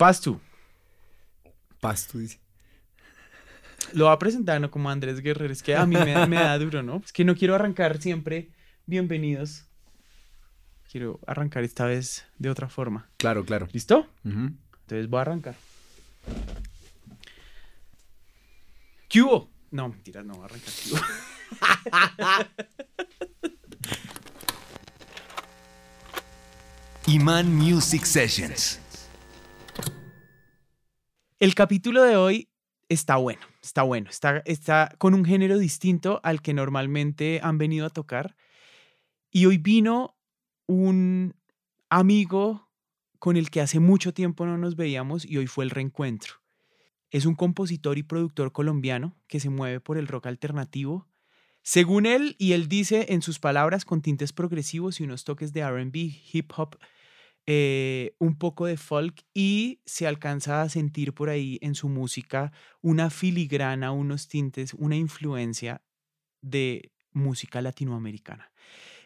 Pastu. Pastu, dice. Lo va a presentar ¿no? como Andrés Guerrero. Es que a mí me, me da duro, ¿no? Es que no quiero arrancar siempre bienvenidos. Quiero arrancar esta vez de otra forma. Claro, claro. ¿Listo? Entonces voy a arrancar. ¿Qué hubo? No, mentiras, no voy a arrancar. ¿Qué hubo? Iman Music Sessions. El capítulo de hoy está bueno, está bueno, está, está con un género distinto al que normalmente han venido a tocar. Y hoy vino un amigo con el que hace mucho tiempo no nos veíamos y hoy fue el reencuentro. Es un compositor y productor colombiano que se mueve por el rock alternativo. Según él, y él dice en sus palabras con tintes progresivos y unos toques de RB, hip hop, eh, un poco de folk y se alcanza a sentir por ahí en su música una filigrana, unos tintes, una influencia de música latinoamericana.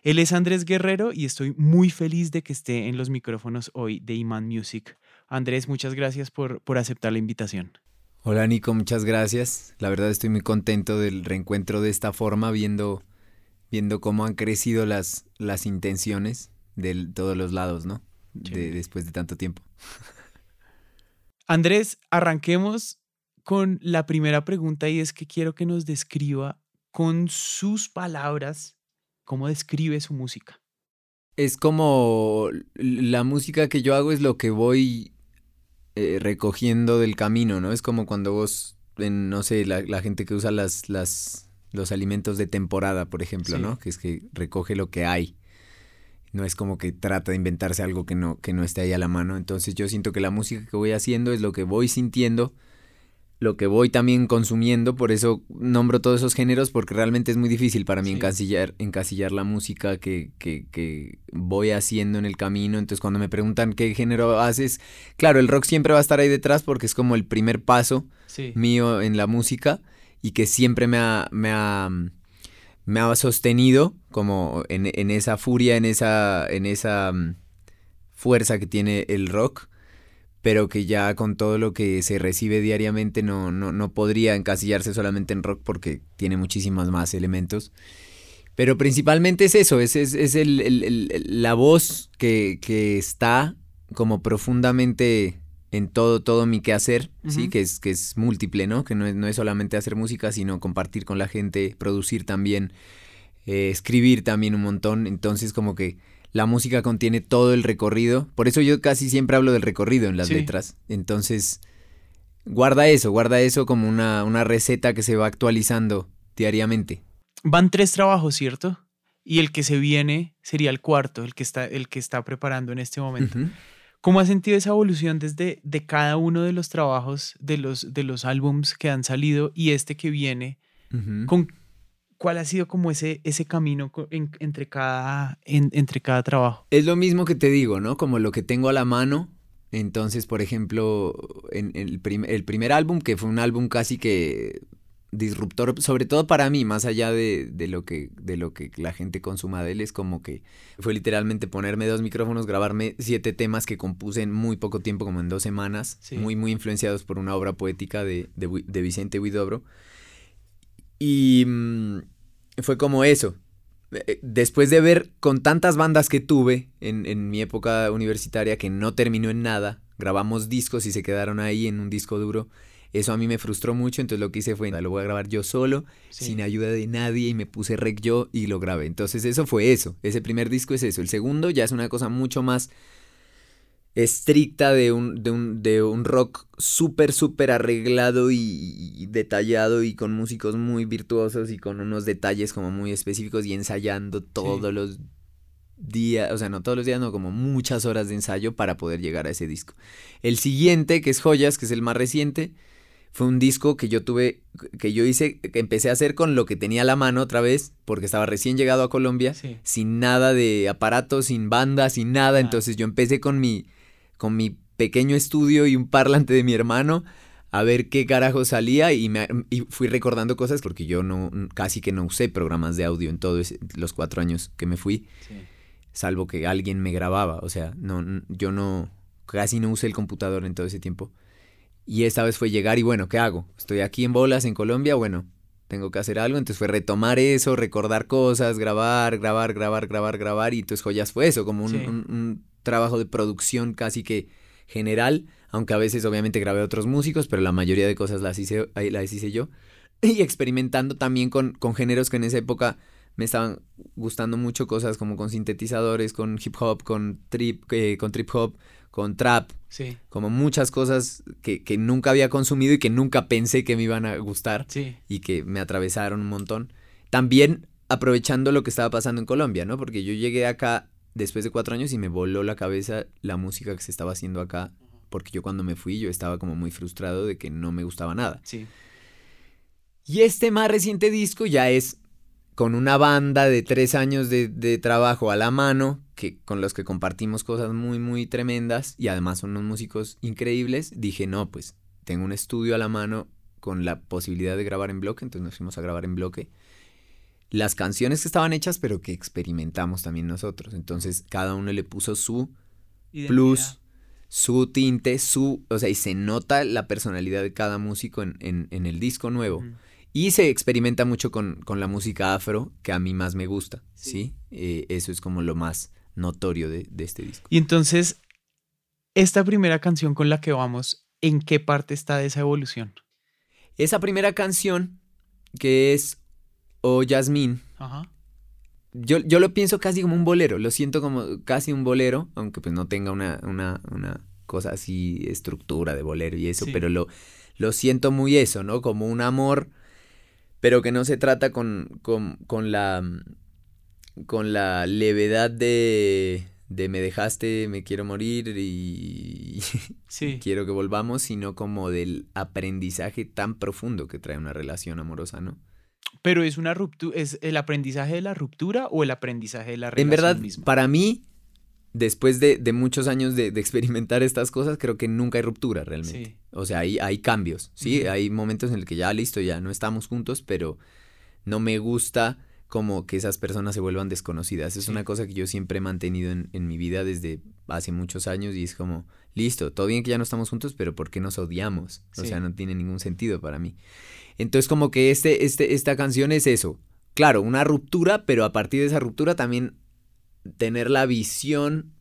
Él es Andrés Guerrero y estoy muy feliz de que esté en los micrófonos hoy de Iman Music. Andrés, muchas gracias por, por aceptar la invitación. Hola Nico, muchas gracias. La verdad estoy muy contento del reencuentro de esta forma, viendo, viendo cómo han crecido las, las intenciones de todos los lados, ¿no? De, después de tanto tiempo. Andrés, arranquemos con la primera pregunta y es que quiero que nos describa con sus palabras cómo describe su música. Es como la música que yo hago es lo que voy eh, recogiendo del camino, ¿no? Es como cuando vos, en, no sé, la, la gente que usa las, las, los alimentos de temporada, por ejemplo, Sí. ¿no? Que es que recoge lo que hay. No es como que trata de inventarse algo que no, que no esté ahí a la mano. Entonces yo siento que la música que voy haciendo es lo que voy sintiendo, lo que voy también consumiendo. Por eso nombro todos esos géneros, porque realmente es muy difícil para mí Sí. encasillar, encasillar la música que, que, que voy haciendo en el camino. Entonces cuando me preguntan qué género haces, claro, el rock siempre va a estar ahí detrás porque es como el primer paso Sí. mío en la música y que siempre me ha, me ha, me ha sostenido como en, en esa furia, en esa, en esa mm, fuerza que tiene el rock, pero que ya con todo lo que se recibe diariamente no, no, no podría encasillarse solamente en rock porque tiene muchísimos más elementos. Pero principalmente es eso, es, es, es el- el- la voz que, que está como profundamente en todo, todo mi quehacer, ¿sí? Ujú. Que es, que es múltiple, ¿no? Que no es, no es solamente hacer música, sino compartir con la gente, producir también, eh, escribir también un montón. Entonces, como que la música contiene todo el recorrido. Por eso yo casi siempre hablo del recorrido en las Sí. letras. Entonces, guarda eso, guarda eso como una, una receta que se va actualizando diariamente. Van tres trabajos, ¿cierto? Y el que se viene sería el cuarto, el que está, el que está preparando en este momento. ¿Cómo has sentido esa evolución desde de cada uno de los trabajos, de los, de los álbums que han salido y este que viene? ¿Con ¿Cuál ha sido como ese, ese camino en- entre, cada, en- entre cada trabajo? Es lo mismo que te digo, ¿no? Como lo que tengo a la mano. Entonces, por ejemplo, en el, prim- el primer álbum, que fue un álbum casi que disruptor, sobre todo para mí, más allá de, de lo que, de lo que la gente consuma de él, es como que fue literalmente ponerme dos micrófonos, grabarme siete temas que compuse en muy poco tiempo, como en dos semanas, Sí. muy, muy influenciados por una obra poética de, de, Vicente Huidobro. Y mm, fue como eso. Eh, Después de ver con tantas bandas que tuve en, en mi época universitaria que no terminó en nada, grabamos discos y se quedaron ahí en un disco duro. Eso a mí me frustró mucho, entonces lo que hice fue, lo voy a grabar yo solo, Sí. sin ayuda de nadie, y me puse rec yo y lo grabé. Entonces eso fue eso, ese primer disco es eso. El segundo ya es una cosa mucho más estricta de un, de un, de un rock súper, súper arreglado y, y detallado y con músicos muy virtuosos y con unos detalles como muy específicos y ensayando todos los días, o sea, no todos los días, no, como muchas horas de ensayo para poder llegar a ese disco. El siguiente, que es Joyas, que es el más reciente, fue un disco que yo tuve, que yo hice, que empecé a hacer con lo que tenía a la mano otra vez, porque estaba recién llegado a Colombia, Sí. sin nada de aparato, sin banda, sin nada. Ah. Entonces yo empecé con mi, con mi pequeño estudio y un parlante de mi hermano a ver qué carajo salía y, me, y fui recordando cosas porque yo no casi que no usé programas de audio en todos los cuatro años que me fui, Sí. salvo que alguien me grababa. O sea, no, yo no casi no usé el computador en todo ese tiempo. Y esta vez fue llegar y bueno, ¿qué hago? Estoy aquí en bolas en Colombia, bueno, tengo que hacer algo, entonces fue retomar eso, recordar cosas, grabar, grabar, grabar, grabar, grabar, y entonces Joyas fue eso, como un, Sí. un- un trabajo de producción casi que general, aunque a veces obviamente grabé a otros músicos, pero la mayoría de cosas las hice, las hice yo, y experimentando también con, con géneros que en esa época me estaban gustando mucho, cosas como con sintetizadores, con hip hop, con trip, eh, con trip hop, con trap, Sí, como muchas cosas que, que nunca había consumido y que nunca pensé que me iban a gustar sí. y que me atravesaron un montón. También aprovechando lo que estaba pasando en Colombia, ¿no? Porque yo llegué acá después de cuatro años y me voló la cabeza la música que se estaba haciendo acá, porque yo cuando me fui yo estaba como muy frustrado de que no me gustaba nada. Sí, Y este más reciente disco ya es con una banda de tres años de, de trabajo a la mano, que, con los que compartimos cosas muy, muy tremendas y además son unos músicos increíbles. Dije, no, pues tengo un estudio a la mano con la posibilidad de grabar en bloque, entonces nos fuimos a grabar en bloque. Las canciones que estaban hechas, pero que experimentamos también nosotros. Entonces cada uno le puso su plus, su tinte, su. O sea, y se nota la personalidad de cada músico en, en- en el disco nuevo. Y se experimenta mucho con, con la música afro, que a mí más me gusta, ¿sí? Sí. Eh, eso es como lo más notorio de, de este disco. Y entonces, esta primera canción con la que vamos, ¿en qué parte está de esa evolución? Esa primera canción, que es O Yasmín, Ajá. yo, yo lo pienso casi como un bolero, lo siento como casi un bolero, aunque pues no tenga una, una, una cosa así, estructura de bolero y eso, Sí. pero lo, lo siento muy eso, ¿no? Como un amor, pero que no se trata con, con, con la con la levedad de, de me dejaste, me quiero morir y Sí. quiero que volvamos, sino como del aprendizaje tan profundo que trae una relación amorosa, ¿no? Pero es una ruptura, ¿es el aprendizaje de la ruptura o el aprendizaje de la relación En verdad, misma? para mí, después de, de muchos años de, de experimentar estas cosas, creo que nunca hay ruptura realmente. Sí. O sea, hay, hay cambios, ¿sí? Hay momentos en el que ya listo, ya no estamos juntos, pero no me gusta como que esas personas se vuelvan desconocidas. Es Sí. una cosa que yo siempre he mantenido en, en mi vida desde hace muchos años y es como, listo, todo bien que ya no estamos juntos, pero ¿por qué nos odiamos? O sea, no tiene ningún sentido para mí. Entonces como que este, este, esta canción es eso. Claro, una ruptura, pero a partir de esa ruptura también tener la visión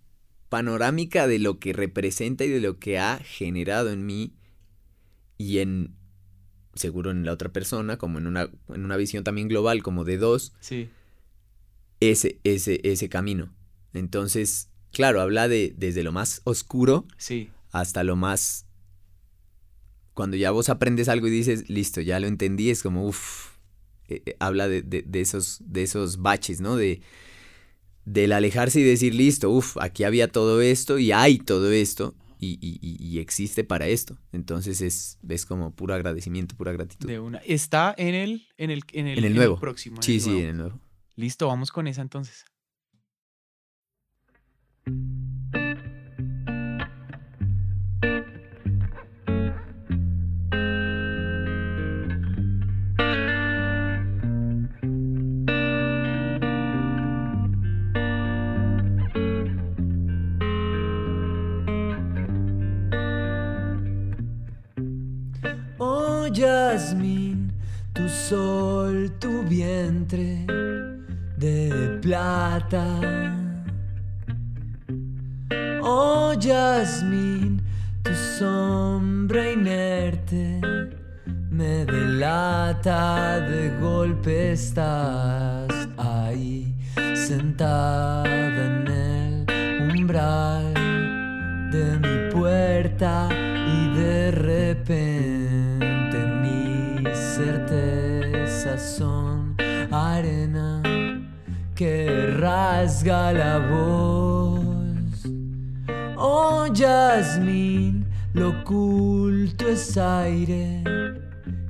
panorámica de lo que representa y de lo que ha generado en mí y en seguro en la otra persona, como en una, en una visión también global, como de dos, Sí. ese, ese, ese camino. Entonces, claro, habla de desde lo más oscuro Sí. hasta lo más... Cuando ya vos aprendes algo y dices, listo, ya lo entendí, es como, uff, habla de, de- de esos, de esos baches, ¿no? De, del alejarse y decir, listo, uff, aquí había todo esto y hay todo esto y, y- y- existe para esto. Entonces es, es como puro agradecimiento, pura gratitud. De una. Está en el, en el, en el, En el nuevo. próximo. sí, el sí, nuevo. en el nuevo. Listo, vamos con esa entonces. 的。La voz. Oh Yasmín, lo oculto es aire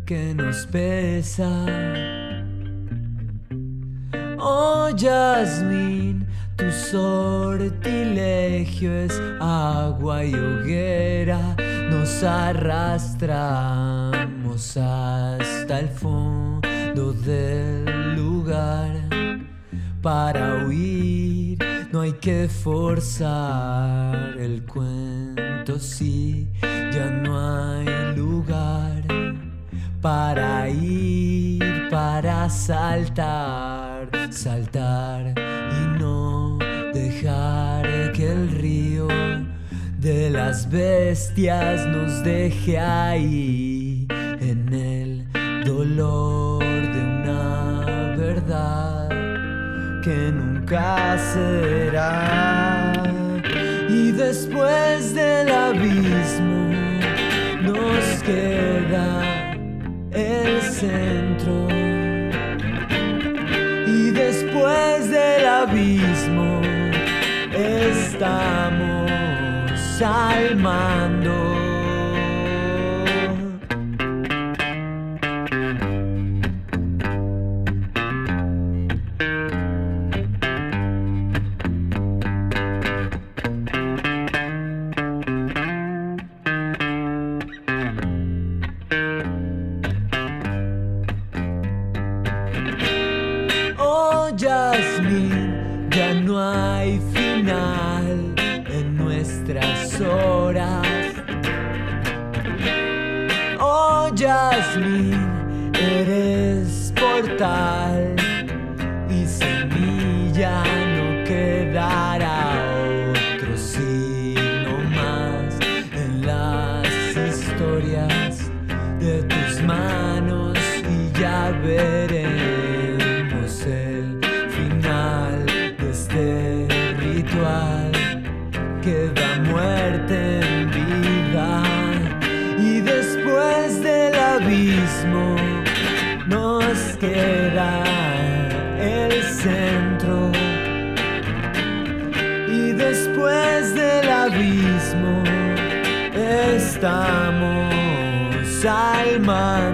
que nos pesa. Oh Yasmín, tu sortilegio es agua y hoguera. Nos arrastramos hasta el fondo del lugar. Para huir. No hay que forzar el cuento Potosí ya no hay lugar para ir, para saltar, saltar y no dejar que el río de las bestias nos deje ahí en el dolor que nunca será. Y después del abismo nos queda el centro. Y después del abismo estamos al mando. Nuestras horas. Oh, Jasmine, eres portal estamos al mando.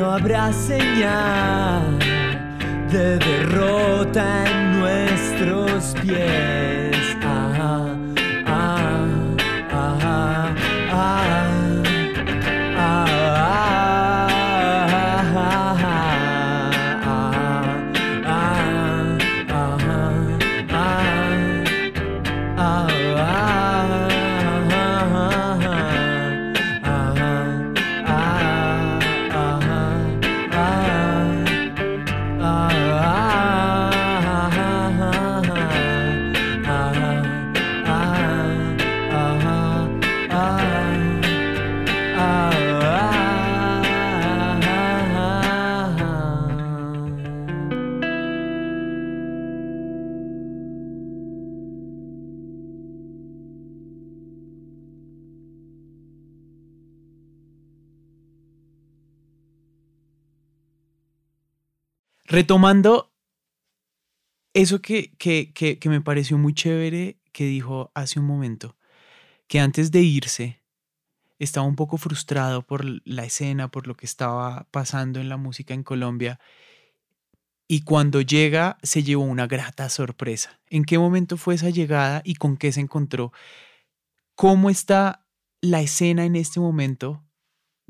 No habrá señal de derrota en nuestros pies. Retomando eso que, que, que, me pareció muy chévere que dijo hace un momento, que antes de irse estaba un poco frustrado por la escena, por lo que estaba pasando en la música en Colombia. Y cuando llega, se llevó una grata sorpresa. ¿En qué momento fue esa llegada y con qué se encontró? ¿Cómo está la escena en este momento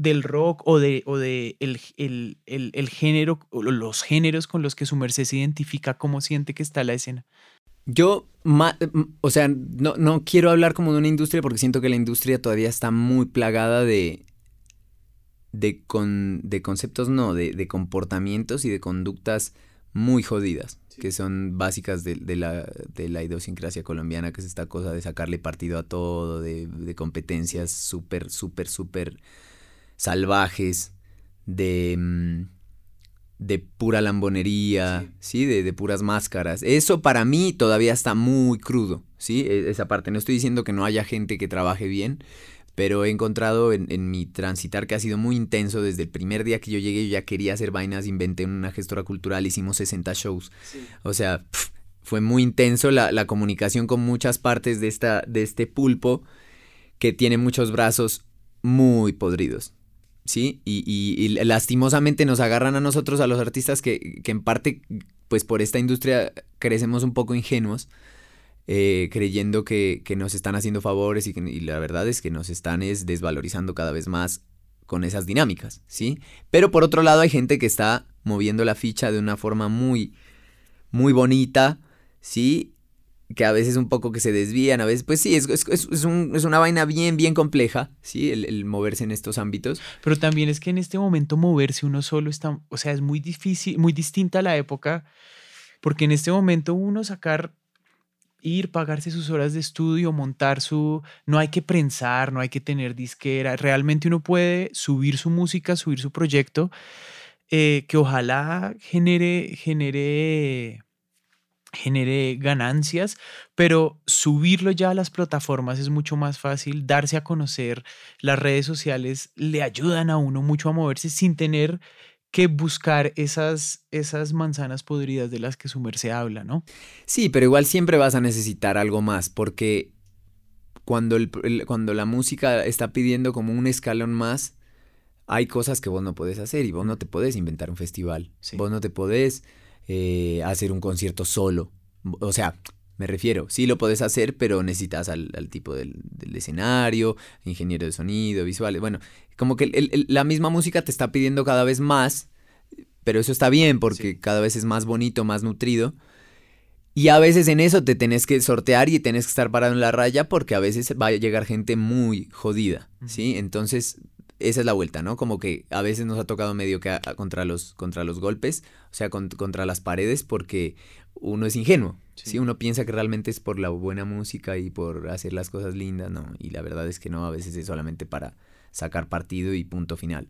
del rock o de, o de el, el, el, el género, o los géneros con los que su merced se identifica? ¿Cómo siente que está la escena? Yo, ma- m- o sea, no, no quiero hablar como de una industria porque siento que la industria todavía está muy plagada de, de, con, de conceptos, no, de, de comportamientos y de conductas muy jodidas, que son básicas de, de la, de la idiosincrasia colombiana, que es esta cosa de sacarle partido a todo, de, de competencias súper, súper, súper salvajes, de... mm, de pura lambonería, ¿sí? De, de puras máscaras. Eso para mí todavía está muy crudo, ¿sí? E- Esa parte. No estoy diciendo que no haya gente que trabaje bien, pero he encontrado en, en mi transitar que ha sido muy intenso. Desde el primer día que yo llegué, yo ya quería hacer vainas, inventé una gestora cultural, hicimos 60 shows. O sea, fue muy intenso la, la comunicación con muchas partes de, esta, de este pulpo que tiene muchos brazos muy podridos. ¿Sí? Y, y- y lastimosamente nos agarran a nosotros, a los artistas, que, que en parte, pues por esta industria crecemos un poco ingenuos, eh, creyendo que, que nos están haciendo favores y, que- y la verdad es que nos están es desvalorizando cada vez más con esas dinámicas, ¿sí? Pero por otro lado hay gente que está moviendo la ficha de una forma muy, muy bonita, ¿sí? Que a veces un poco que se desvían, a veces, pues sí, es, es, es- un- es una vaina bien, bien compleja, ¿sí? El, el moverse en estos ámbitos. Pero también es que en este momento moverse uno solo está, o sea, es muy difícil, muy distinta a la época, porque en este momento uno sacar, ir, pagarse sus horas de estudio, montar su, no hay que prensar, no hay que tener disquera, realmente uno puede subir su música, subir su proyecto, eh, que ojalá genere, genere genere ganancias, pero subirlo ya a las plataformas es mucho más fácil, darse a conocer, las redes sociales le ayudan a uno mucho a moverse sin tener que buscar esas, esas manzanas podridas de las que su merced habla, ¿no? Sí, pero igual siempre vas a necesitar algo más, porque cuando, el- el- cuando la música está pidiendo como un escalón más, hay cosas que vos no podés hacer y vos no te podés inventar un festival, Sí. vos no te podés eh, hacer un concierto solo. O sea, me refiero, sí lo podés hacer, pero necesitas al, al tipo del, del escenario, ingeniero de sonido, visuales, bueno, como que el- el- la misma música te está pidiendo cada vez más, pero eso está bien porque Sí. cada vez es más bonito, más nutrido. Y a veces en eso te tenés que sortear y tenés que estar parado en la raya porque a veces va a llegar gente muy jodida, ¿sí? Entonces, esa es la vuelta, ¿no? Como que a veces nos ha tocado medio que a- a- contra, los, contra los golpes, o sea, con- contra las paredes porque uno es ingenuo, Sí. ¿sí? Uno piensa que realmente es por la buena música y por hacer las cosas lindas, ¿no? Y la verdad es que no, a veces es solamente para sacar partido y punto final.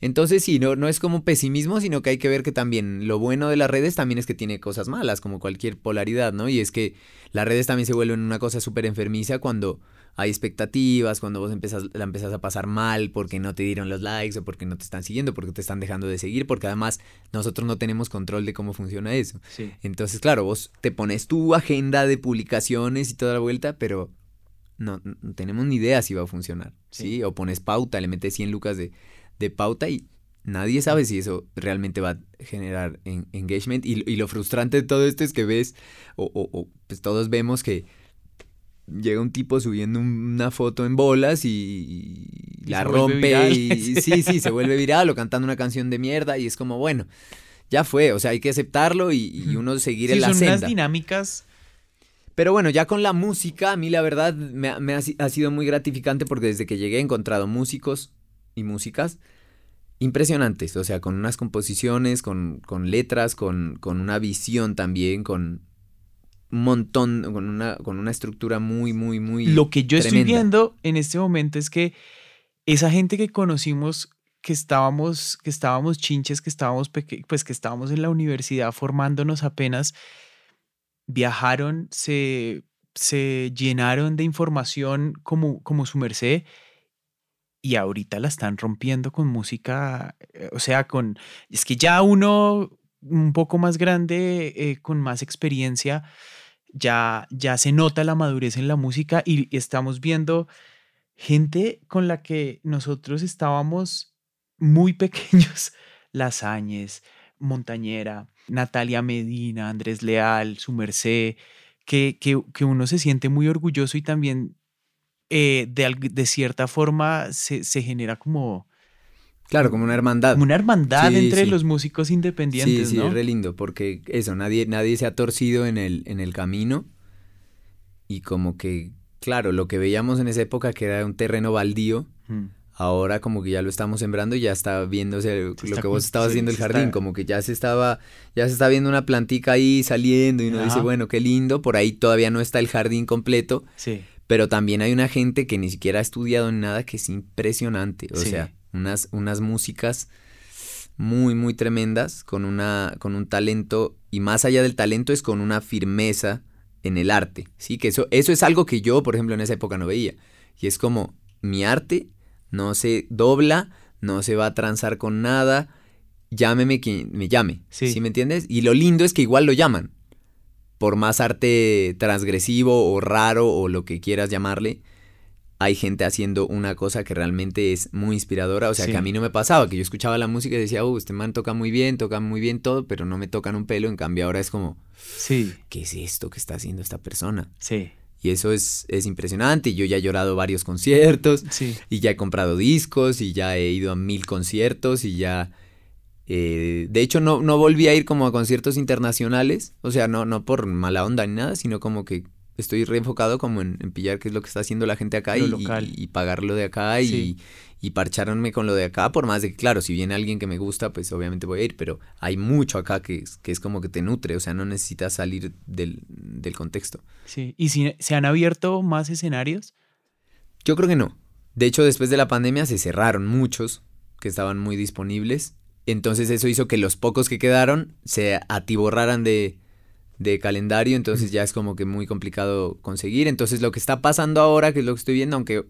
Entonces sí, no, no es como pesimismo, sino que hay que ver que también lo bueno de las redes también es que tiene cosas malas, como cualquier polaridad, ¿no? Y es que las redes también se vuelven una cosa súper enfermiza cuando hay expectativas, cuando vos empezás, la empezás a pasar mal porque no te dieron los likes o porque no te están siguiendo, porque te están dejando de seguir, porque además nosotros no tenemos control de cómo funciona eso. Sí. Entonces, claro, vos te pones tu agenda de publicaciones y toda la vuelta, pero no, no tenemos ni idea si va a funcionar, ¿sí? Sí. O pones pauta, le metes 100 lucas de, de pauta y nadie sabe si eso realmente va a generar en- engagement. Y, y lo frustrante de todo esto es que ves, o, o- o, pues todos vemos que llega un tipo subiendo un- una foto en bolas y, la rompe y sí, sí, se vuelve viral o cantando una canción de mierda y es como, bueno, ya fue, o sea, hay que aceptarlo y, uno seguir Sí, en la son senda. unas dinámicas. Pero bueno, ya con la música, a mí la verdad me, ha- me ha, ha sido muy gratificante porque desde que llegué he encontrado músicos y músicas impresionantes, o sea, con unas composiciones, con, con letras, con, con una visión también, con montón, con una, con una estructura muy, muy, muy... Lo que yo estoy viendo en este momento es que esa gente que conocimos, que estábamos, que estábamos chinches, que estábamos pues que estábamos en la universidad formándonos apenas, viajaron, se, se llenaron de información como, como su merced y ahorita la están rompiendo con música, eh, o sea, con, es que ya uno un poco más grande, eh, con más experiencia, ya, ya se nota la madurez en la música y estamos viendo gente con la que nosotros estábamos muy pequeños, Lasañez, Montañera, Natalia Medina, Andrés Leal, su merced, que, que, que uno se siente muy orgulloso y también eh, de, de cierta forma se, se genera como, Claro, como una hermandad. como una hermandad Sí, entre sí. los músicos independientes, Sí, sí, ¿no? es re lindo, porque eso, nadie, nadie se ha torcido en el, en el camino. Y como que, claro, lo que veíamos en esa época que era un terreno baldío, Mm. ahora como que ya lo estamos sembrando y ya está viéndose lo está que vos estabas sí, viendo el jardín, está- como que ya se estaba, ya se está viendo una plantica ahí saliendo y uno dice, bueno, qué lindo, por ahí todavía no está el jardín completo, Sí. pero también hay una gente que ni siquiera ha estudiado ni nada que es impresionante, o Sí. sea, unas, unas músicas muy, muy tremendas, con, una, con un talento, y más allá del talento es con una firmeza en el arte, ¿sí? Que eso, eso es algo que yo, por ejemplo, en esa época no veía, y es como, mi arte no se dobla, no se va a transar con nada, llámeme quien me llame, Sí. ¿sí me entiendes? Y lo lindo es que igual lo llaman, por más arte transgresivo o raro o lo que quieras llamarle, hay gente haciendo una cosa que realmente es muy inspiradora. O sea, Sí. que a mí no me pasaba, que yo escuchaba la música y decía, uh, este man toca muy bien, toca muy bien todo, pero no me tocan un pelo. En cambio, ahora es como, Sí, ¿qué es esto que está haciendo esta persona? sí, Y eso es, es impresionante. Y yo ya he llorado varios conciertos. sí. Y ya he comprado discos y ya he ido a mil conciertos y ya... eh, de hecho, no, no volví a ir como a conciertos internacionales. O sea, no, no por mala onda ni nada, sino como que estoy reenfocado como en, en pillar qué es lo que está haciendo la gente acá Lo y, y pagarlo de acá y, Sí. y parcharme con lo de acá. Por más de que, claro, si viene alguien que me gusta, pues obviamente voy a ir. Pero hay mucho acá que, es- que es como que te nutre. O sea, no necesitas salir del, del contexto. Sí, ¿y si se han abierto más escenarios? Yo creo que no. De hecho, después de la pandemia se cerraron muchos que estaban muy disponibles. Entonces eso hizo que los pocos que quedaron se atiborraran de, de calendario. Entonces ya es como que muy complicado conseguir. Entonces lo que está pasando ahora, que es lo que estoy viendo, aunque,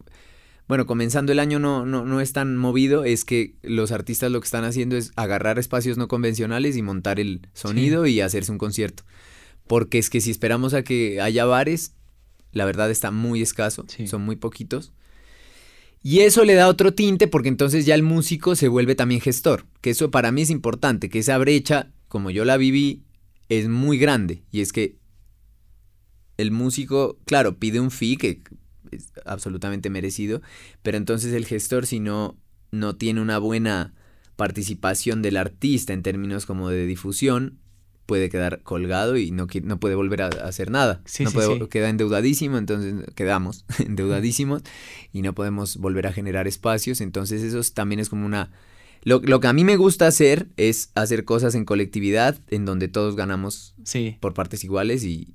bueno, comenzando el año no, no, no es tan movido, es que los artistas lo que están haciendo es agarrar espacios no convencionales y montar el sonido y hacerse un concierto. Porque es que si esperamos a que haya bares, la verdad está muy escaso, Sí. son muy poquitos. Y eso le da otro tinte porque entonces ya el músico se vuelve también gestor, que eso para mí es importante, que esa brecha, como yo la viví, es muy grande. Y es que el músico, claro, pide un fee que es absolutamente merecido, pero entonces el gestor si no, no tiene una buena participación del artista en términos como de difusión, puede quedar colgado y no, no puede volver a, hacer nada. Sí, no sí, puede, sí. Queda endeudadísimo, entonces quedamos endeudadísimos y no podemos volver a generar espacios. Entonces eso es- también es como una... Lo, lo que a mí me gusta hacer es hacer cosas en colectividad en donde todos ganamos Sí, por partes iguales y,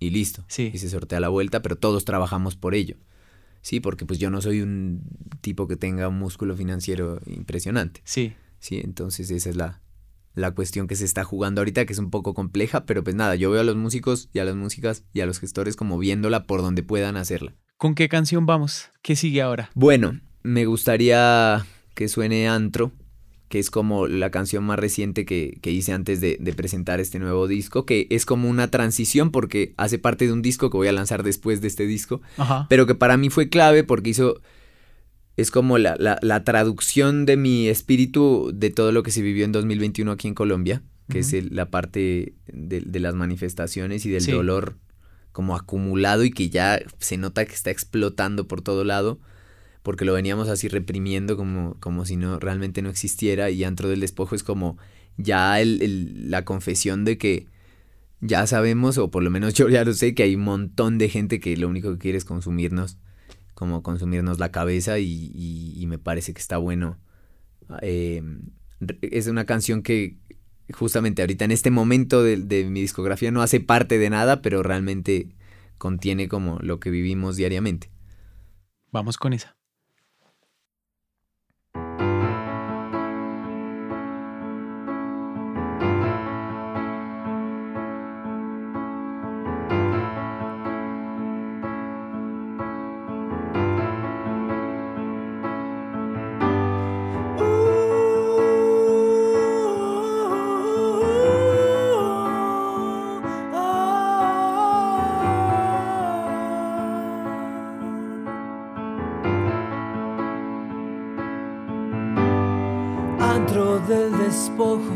y listo. Sí. Y se sortea la vuelta, pero todos trabajamos por ello. Sí, porque pues yo no soy un tipo que tenga un músculo financiero impresionante. sí. Sí, entonces esa es la, la cuestión que se está jugando ahorita, que es un poco compleja, pero pues nada, yo veo a los músicos y a las músicas y a los gestores como viéndola por donde puedan hacerla. ¿Con qué canción vamos? ¿Qué sigue ahora? Bueno, me gustaría que suene Antro, que es como la canción más reciente que, que hice antes de, de presentar este nuevo disco, que es como una transición porque hace parte de un disco que voy a lanzar después de este disco, Ajá. pero que para mí fue clave porque hizo... Es como la, la- la traducción de mi espíritu de todo lo que se vivió en 2021 aquí en Colombia, que es el- la parte de, de las manifestaciones y del Sí. dolor como acumulado y que ya se nota que está explotando por todo lado, porque lo veníamos así reprimiendo como, como si no realmente no existiera y Antro del Despojo es como ya el- el- la confesión de que ya sabemos, o por lo menos yo ya lo sé, que hay un montón de gente que lo único que quiere es consumirnos, como consumirnos la cabeza y, y- me parece que está bueno. Re- es una canción que justamente ahorita en este momento de, de mi discografía no hace parte de nada, pero realmente contiene como lo que vivimos diariamente. Vamos con esa. Antro del despojo,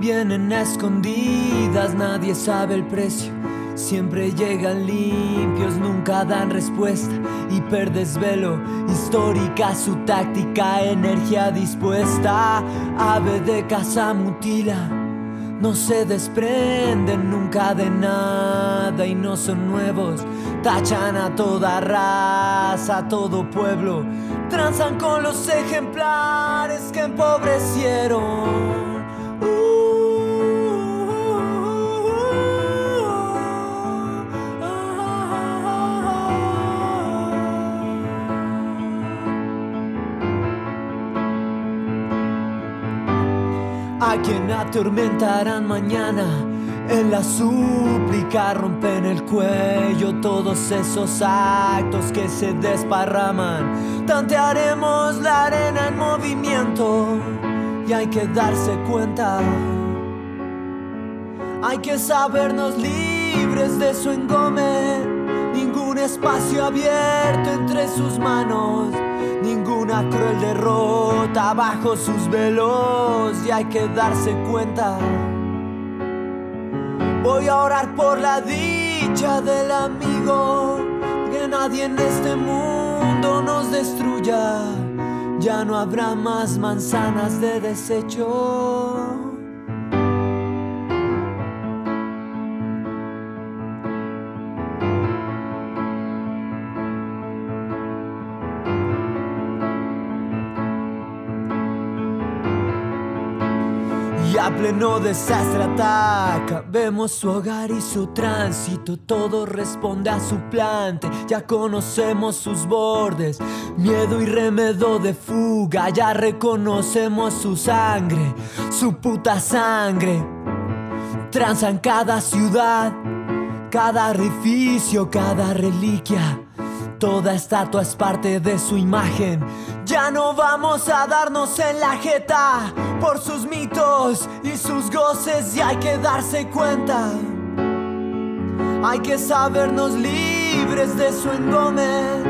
vienen escondidas, nadie sabe el precio. Siempre llegan limpios, nunca dan respuesta. Hiperdesvelo, histórica su táctica, energía dispuesta. Ave de casa mutila, no se desprenden nunca de nada y no son nuevos. Tachan a toda raza, a todo pueblo. Transan con los ejemplares que empobrecieron. A quien atormentarán mañana. En la súplica rompen el cuello todos esos actos que se desparraman. Tantearemos la arena en movimiento y hay que darse cuenta. Hay que sabernos libres de su engome, ningún espacio abierto entre sus manos, ninguna cruel derrota bajo sus velos y hay que darse cuenta. Voy a orar por la dicha del amigo, que nadie en este mundo nos destruya, ya no habrá más manzanas de desecho. Pleno desastre ataca. Vemos su hogar y su tránsito. Todo responde a su plante. Ya conocemos sus bordes. Miedo y remedo de fuga. Ya reconocemos su sangre. Su puta sangre. Transan cada ciudad. Cada orificio, cada reliquia. Toda estatua es parte de su imagen. Ya no vamos a darnos en la jeta por sus mitos y sus goces y hay que darse cuenta. Hay que sabernos libres de su engome.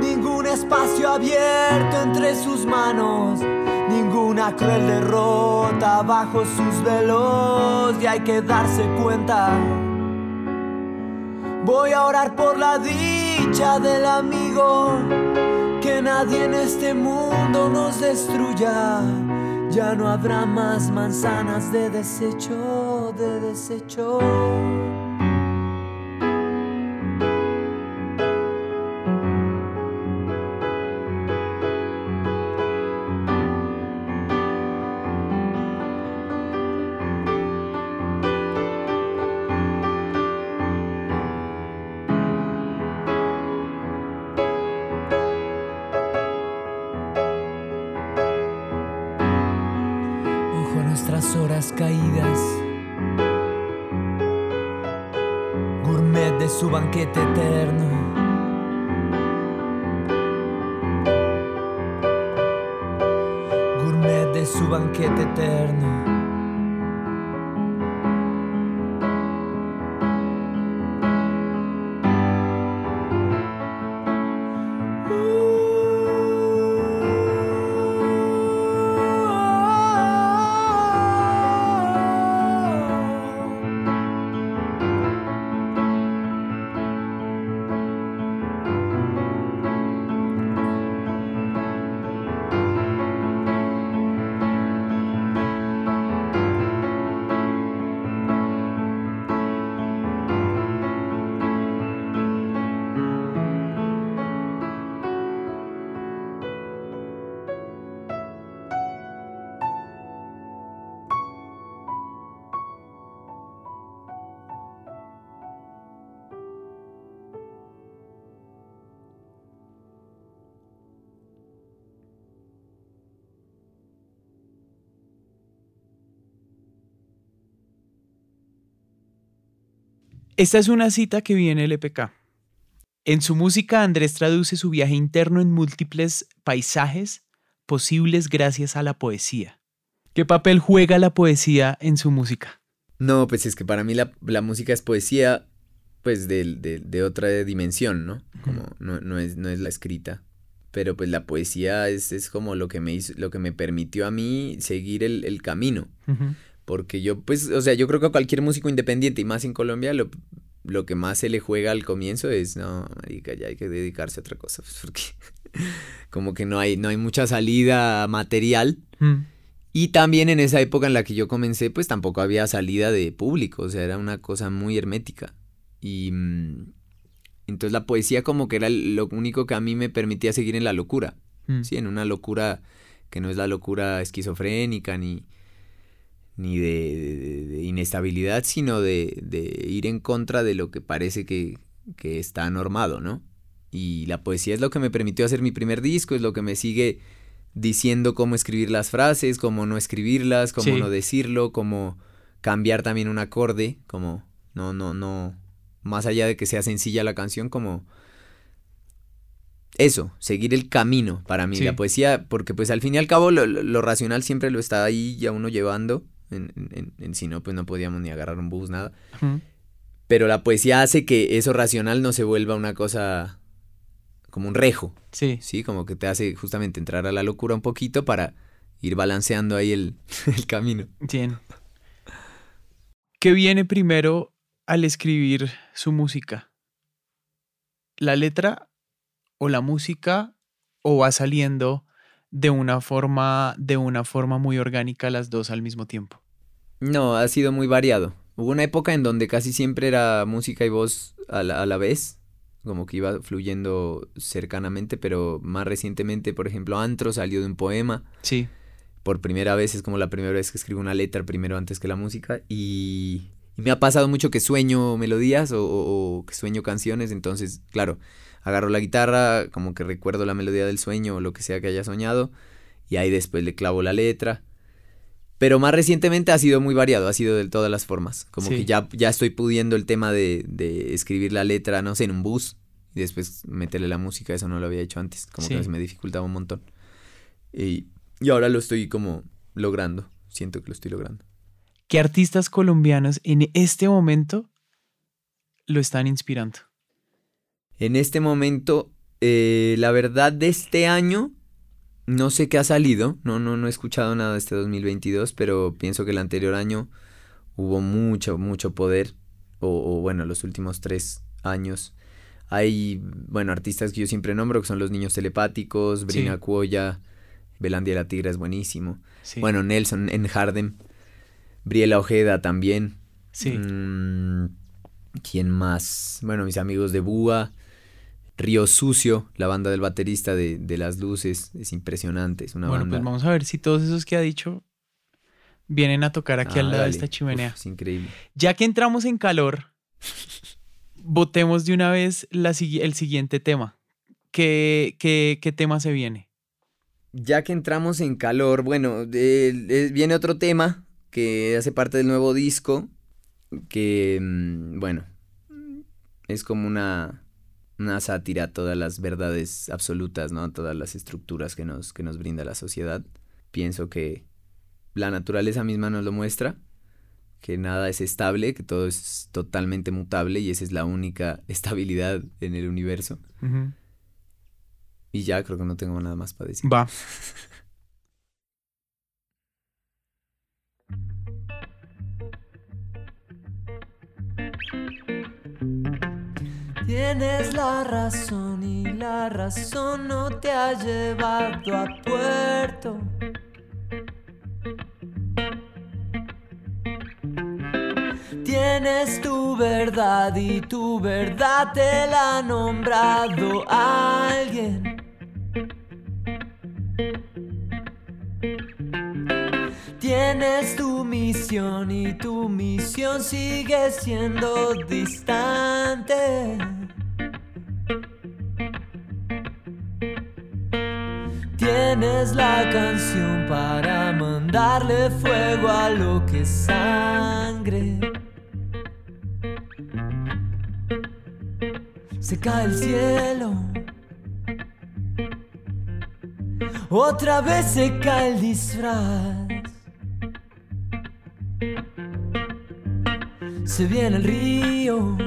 Ningún espacio abierto entre sus manos. Ninguna cruel derrota bajo sus velos y hay que darse cuenta. Voy a orar por la dicha del amigo, que nadie en este mundo nos destruya. Ya no habrá más manzanas de desecho, de desecho. Esta es una cita que viene el EPK. En su música, Andrés traduce su viaje interno en múltiples paisajes posibles gracias a la poesía. ¿Qué papel juega la poesía en su música? No, pues es que para mí la, la música es poesía, pues de, de, de otra dimensión, ¿no? Como no, no, es, no es la escrita. Pero pues la poesía es, es como lo que me hizo, lo que me permitió a mí seguir el, el camino. Ujú. Porque yo, pues, o sea, yo creo que a cualquier músico independiente y más en Colombia, lo, lo que más se le juega al comienzo es, no, marica, ya hay que dedicarse a otra cosa, pues, porque como que no hay, no hay mucha salida material. Mm. Y también en esa época en la que yo comencé, pues tampoco había salida de público, o sea, era una cosa muy hermética. Y mm, entonces la poesía como que era lo único que a mí me permitía seguir en la locura, Mm. sí, en una locura que no es la locura esquizofrénica ni, ni de, de- de inestabilidad, sino de, de ir en contra de lo que parece que, que está normado, ¿no? Y la poesía es lo que me permitió hacer mi primer disco, es lo que me sigue diciendo cómo escribir las frases, cómo no escribirlas, cómo Sí. no decirlo, cómo cambiar también un acorde, como no, no, no, más allá de que sea sencilla la canción, como eso, seguir el camino para mí, Sí. la poesía, porque pues al fin y al cabo lo, lo- lo racional siempre lo está ahí ya uno llevando, en, en- en- en si no pues no podíamos ni agarrar un bus, nada. Pero la poesía hace que eso racional no se vuelva una cosa como un rejo. Sí. Sí, como que te hace justamente entrar a la locura un poquito para ir balanceando ahí el, el camino. Bien. ¿Qué viene primero al escribir su música? ¿La letra o la música o va saliendo de una forma de una forma muy orgánica las dos al mismo tiempo? No, ha sido muy variado. Hubo una época en donde casi siempre era música y voz a la, a la vez, como que iba fluyendo cercanamente, pero más recientemente, por ejemplo, Antro salió de un poema. Sí. Por primera vez, es como la primera vez que escribo una letra primero antes que la música. Y, y me ha pasado mucho que sueño melodías o, o- o que sueño canciones, entonces, claro, agarro la guitarra, como que recuerdo la melodía del sueño o lo que sea que haya soñado, y ahí después le clavo la letra. Pero más recientemente ha sido muy variado, ha sido de todas las formas. Como Sí. que ya, ya estoy pudiendo el tema de, de escribir la letra, no sé, en un bus y después meterle la música, eso no lo había hecho antes, como Sí. que se me dificultaba un montón. Y, y ahora lo estoy como logrando, siento que lo estoy logrando. ¿Qué artistas colombianos en este momento lo están inspirando? En este momento, eh, la verdad de este año, no sé qué ha salido, no, no, no he escuchado nada de este 2022, pero pienso que el anterior año hubo mucho, mucho poder, o, o bueno, los últimos tres años. Hay, bueno, artistas que yo siempre nombro, que son los niños telepáticos, Brina Sí. Cuoya, Belandia la Tigra es buenísimo. Sí. Bueno, Nelson en Hardem, Briela Ojeda también. sí. Mm, ¿Quién más? Bueno, mis amigos de Búa. Río Sucio, la banda del baterista de, de Las Luces. Es impresionante, es una bueno, banda. pues vamos a ver si todos esos que ha dicho vienen a tocar aquí Ah, al lado de esta chimenea. Uf, es increíble. Ya que entramos en calor, votemos de una vez la el siguiente tema. ¿Qué, qué, qué tema se viene? Ya que entramos en calor, bueno, eh, viene otro tema que hace parte del nuevo disco. Que, mm, bueno, es como una, una sátira a todas las verdades absolutas, ¿no? A todas las estructuras que nos, que nos brinda la sociedad. Pienso que la naturaleza misma nos lo muestra, que nada es estable, que todo es totalmente mutable y esa es la única estabilidad en el universo. Y ya creo que no tengo nada más para decir. Va. Tienes la razón y la razón no te ha llevado a puerto. Tienes tu verdad y tu verdad te la ha nombrado alguien. Tienes tu misión y tu misión sigue siendo distante. Tienes la canción para mandarle fuego a lo que es sangre. Se cae el cielo. Otra vez se cae el disfraz. Se viene el río.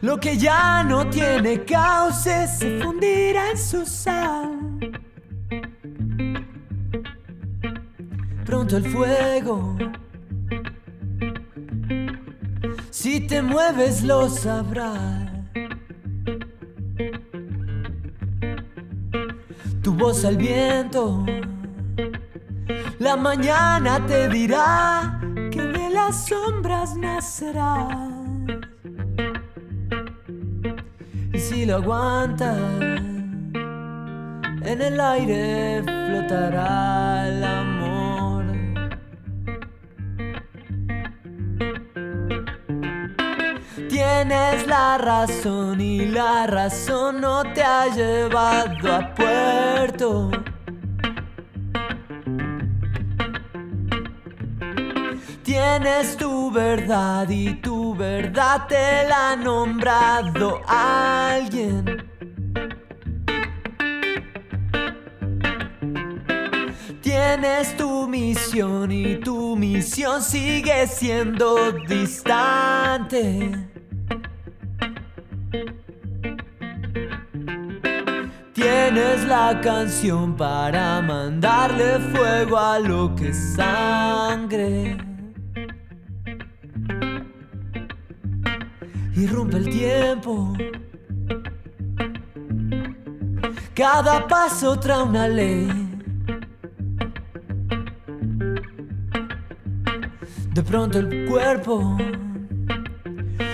Lo que ya no tiene cauce se fundirá en su sal. El fuego. Si te mueves lo sabrás. Tu voz al viento. La mañana te dirá que de las sombras nacerás. Y si lo aguantas, en el aire flotará el Tienes la razón y la razón no te ha llevado a puerto. Tienes tu verdad y tu verdad te la ha nombrado alguien. Tienes tu misión y tu misión sigue siendo distante. Tienes la canción para mandarle fuego a lo que es sangre. Irrumpe el tiempo. Cada paso trae una ley. De pronto el cuerpo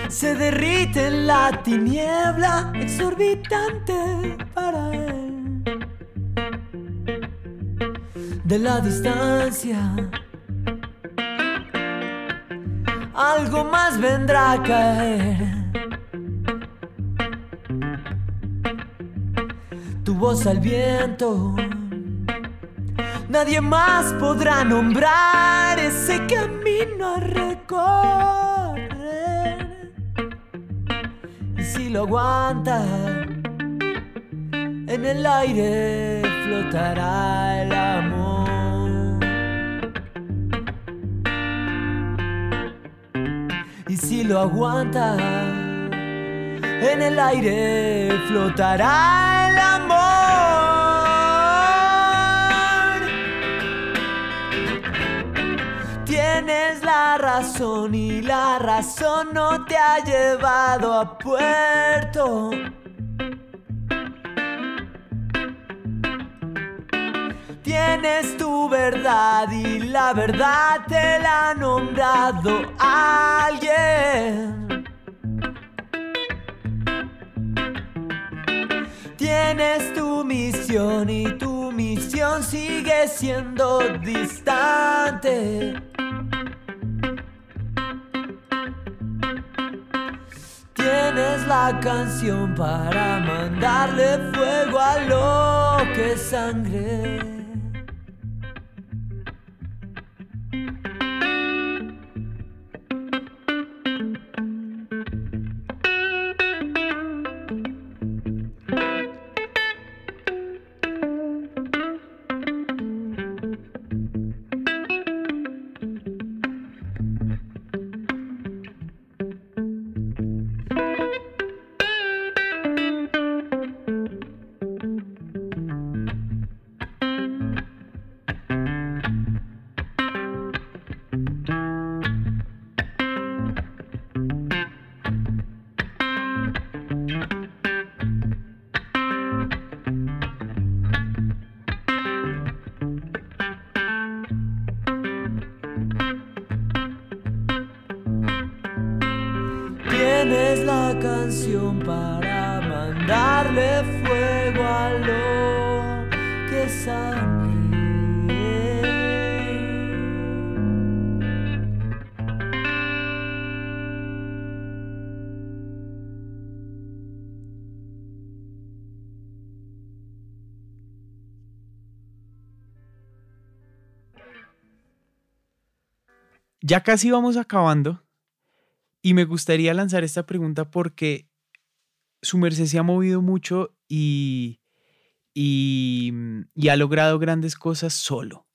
se derrite en la tiniebla exorbitante para él. De la distancia, algo más vendrá a caer. Tu voz al viento. Nadie más podrá nombrar ese camino a recorrer. Si lo aguanta, en el aire flotará el amor. Y si lo aguanta, en el aire flotará el amor. Tienes la razón y la razón no te ha llevado a puerto. Tienes tu verdad y la verdad te la ha nombrado alguien. Tienes tu misión y tu misión sigue siendo distante. La canción para mandarle fuego a lo que sangre. Tienes la canción para mandarle fuego a lo que sangre. Ya casi vamos acabando y me gustaría lanzar esta pregunta porque su merced se ha movido mucho y, y, mm, y ha logrado grandes cosas solo.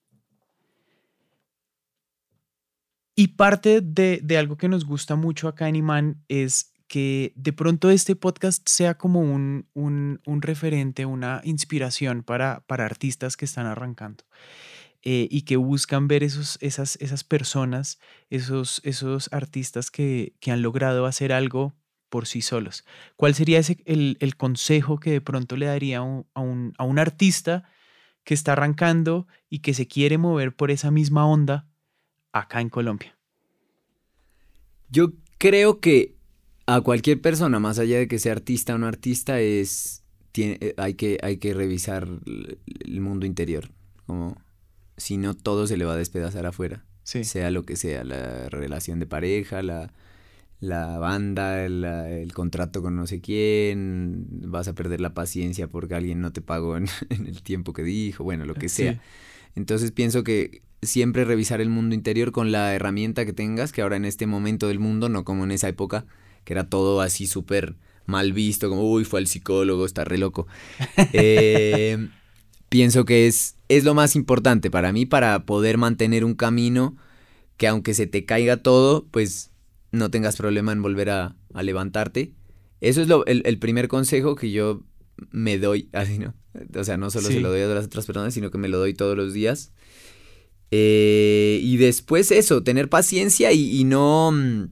Y parte de, de algo que nos gusta mucho acá en Imán es que de pronto este podcast sea como un, un, un referente, una inspiración para, para artistas que están arrancando eh, y que buscan ver esos, esas, esas personas, esos, esos artistas que, que han logrado hacer algo por sí solos. ¿Cuál sería ese, el, el consejo que de pronto le daría a un, a, un, a un artista que está arrancando y que se quiere mover por esa misma onda acá en Colombia? Yo creo que a cualquier persona, más allá de que sea artista o no artista, es tiene, eh, hay, que, hay que revisar el mundo interior. Como si no todo se le va a despedazar afuera. Sí. Sea lo que sea, la relación de pareja, la, la banda, la- el contrato con no sé quién, vas a perder la paciencia porque alguien no te pagó en, en el tiempo que dijo, bueno, lo que sea. Sí. Entonces pienso que siempre revisar el mundo interior con la herramienta que tengas, que ahora en este momento del mundo, no como en esa época, que era todo así súper mal visto, como, uy, fue al psicólogo, está re loco. Eh, pienso que es, es lo más importante para mí para poder mantener un camino que aunque se te caiga todo, pues no tengas problema en volver a, a levantarte. Eso es lo, el, el, primer consejo que yo me doy, así, ¿no? O sea, no solo Sí. se lo doy a las otras personas, sino que me lo doy todos los días. Eh, y después eso, tener paciencia y, y no mm,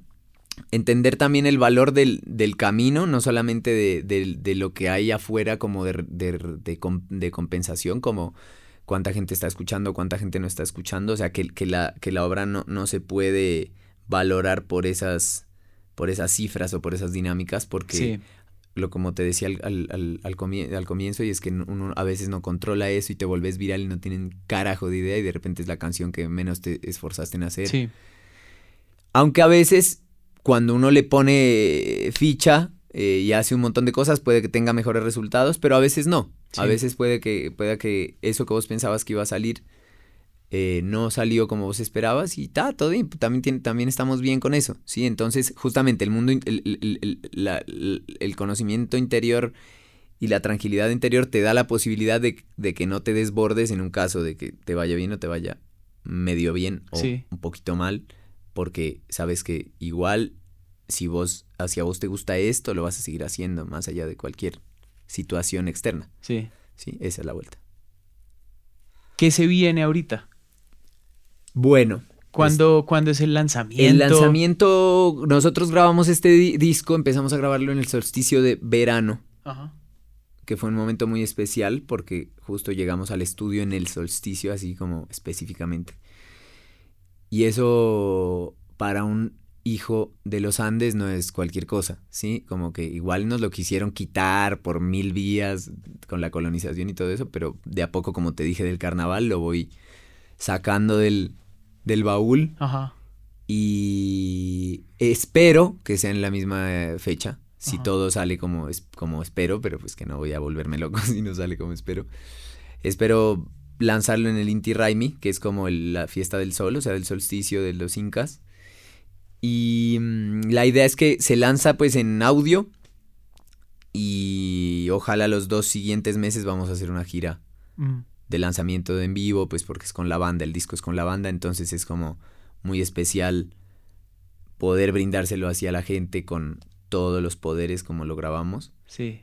entender también el valor del, del camino, no solamente de, de- de lo que hay afuera como de, de- de com- de compensación, como cuánta gente está escuchando, cuánta gente no está escuchando, o sea, que, que la, que la obra no, no se puede valorar por esas, por esas cifras o por esas dinámicas, porque Sí, lo como te decía al, al, al, al comie- al comienzo, y es que uno a veces no controla eso y te vuelves viral y no tienen carajo de idea y de repente es la canción que menos te esforzaste en hacer. sí, Aunque a veces cuando uno le pone ficha eh, y hace un montón de cosas puede que tenga mejores resultados, pero a veces no. A veces puede que, pueda que eso que vos pensabas que iba a salir eh, no salió como vos esperabas y está todo bien, también, tiene- también estamos bien con eso, ¿sí? Entonces, justamente el mundo, el, el- el- el- la- el- el conocimiento interior y la tranquilidad interior te da la posibilidad de, de que no te desbordes en un caso de que te vaya bien o te vaya medio bien o Sí. un poquito mal, porque sabes que igual si vos, hacia vos te gusta esto, lo vas a seguir haciendo más allá de cualquier situación externa, sí. ¿sí? Esa es la vuelta. ¿Qué se viene ahorita? Bueno, ¿Cuándo, ¿cuándo es el lanzamiento? El lanzamiento, nosotros grabamos este di- disco, empezamos a grabarlo en el solsticio de verano, Ajá. que fue un momento muy especial porque justo llegamos al estudio en el solsticio, así como específicamente. Y eso para un hijo de los Andes no es cualquier cosa, ¿sí? Como que igual nos lo quisieron quitar por mil vías con la colonización y todo eso, pero de a poco, como te dije, del carnaval lo voy sacando del, del baúl Ajá. y espero que sea en la misma eh, fecha. Si Ajá. todo sale como, como espero, pero pues que no voy a volverme loco si no sale como espero. Espero lanzarlo en el Inti Raimi, que es como el- la fiesta del sol, o sea, del solsticio de los incas. Y mm, la idea es que se lanza pues en audio y ojalá los dos siguientes meses vamos a hacer una gira Mm, de lanzamiento de en vivo, pues porque es con la banda, el disco es con la banda, entonces es como muy especial poder brindárselo así a la gente con todos los poderes como lo grabamos. sí.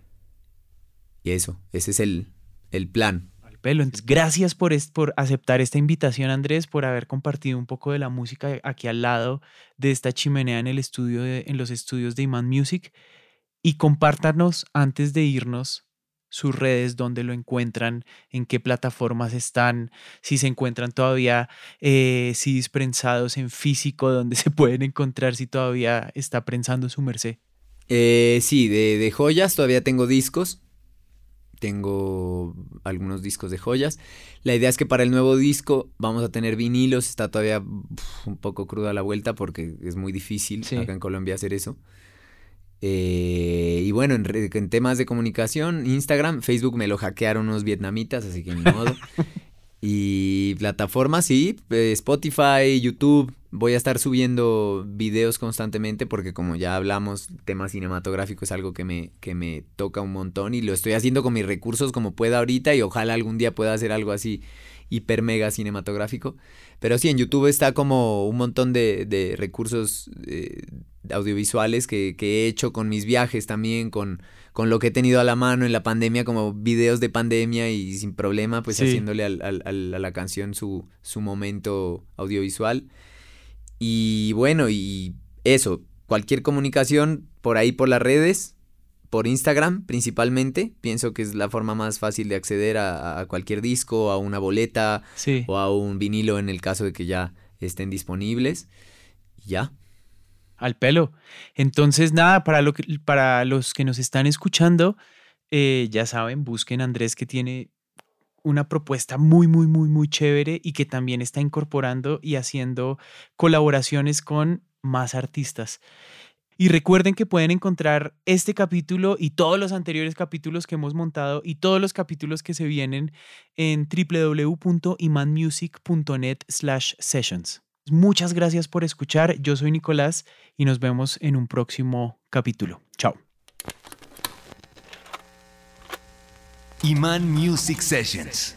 Y eso, ese es el, el plan. Al pelo. Entonces, gracias por, aceptar esta invitación, Andrés, por haber compartido un poco de la música aquí al lado de esta chimenea en el estudio, de- en los estudios de Iman Music. Y compártanos antes de irnos sus redes, dónde lo encuentran, en qué plataformas están, si se encuentran todavía eh, CDs prensados en físico, dónde se pueden encontrar, si todavía está prensando su merced. Eh, sí, de, de joyas todavía tengo discos. Tengo algunos discos de joyas. La idea es que para el nuevo disco vamos a tener vinilos. Está todavía un poco cruda la vuelta porque es muy difícil Sí. acá en Colombia hacer eso. Eh, y bueno, en, en temas de comunicación, Instagram, Facebook me lo hackearon unos vietnamitas, así que ni modo. Y plataformas, sí, eh, Spotify, YouTube. Voy a estar subiendo videos constantemente porque como ya hablamos, tema cinematográfico es algo que me, que me toca un montón y lo estoy haciendo con mis recursos como pueda ahorita y ojalá algún día pueda hacer algo así hiper mega cinematográfico. Pero sí, en YouTube está como un montón de, de recursos eh, audiovisuales que, que he hecho con mis viajes también, con, con lo que he tenido a la mano en la pandemia, como videos de pandemia y sin problema, pues Sí. haciéndole al- al- al- a la canción su, su momento audiovisual. Y bueno, y eso, cualquier comunicación por ahí por las redes, por Instagram principalmente, pienso que es la forma más fácil de acceder a, a cualquier disco, a una boleta Sí. o a un vinilo en el caso de que ya estén disponibles. Ya. Al pelo. Entonces, nada, para, lo que, para los que nos están escuchando, eh, ya saben, busquen a Andrés que tiene una propuesta muy, muy, muy, muy chévere y que también está incorporando y haciendo colaboraciones con más artistas. Y recuerden que pueden encontrar este capítulo y todos los anteriores capítulos que hemos montado y todos los capítulos que se vienen en www.imanmusic.net slash sessions. Muchas gracias por escuchar. Yo soy Nicolás y nos vemos en un próximo capítulo. Chao. Iman Music Sessions.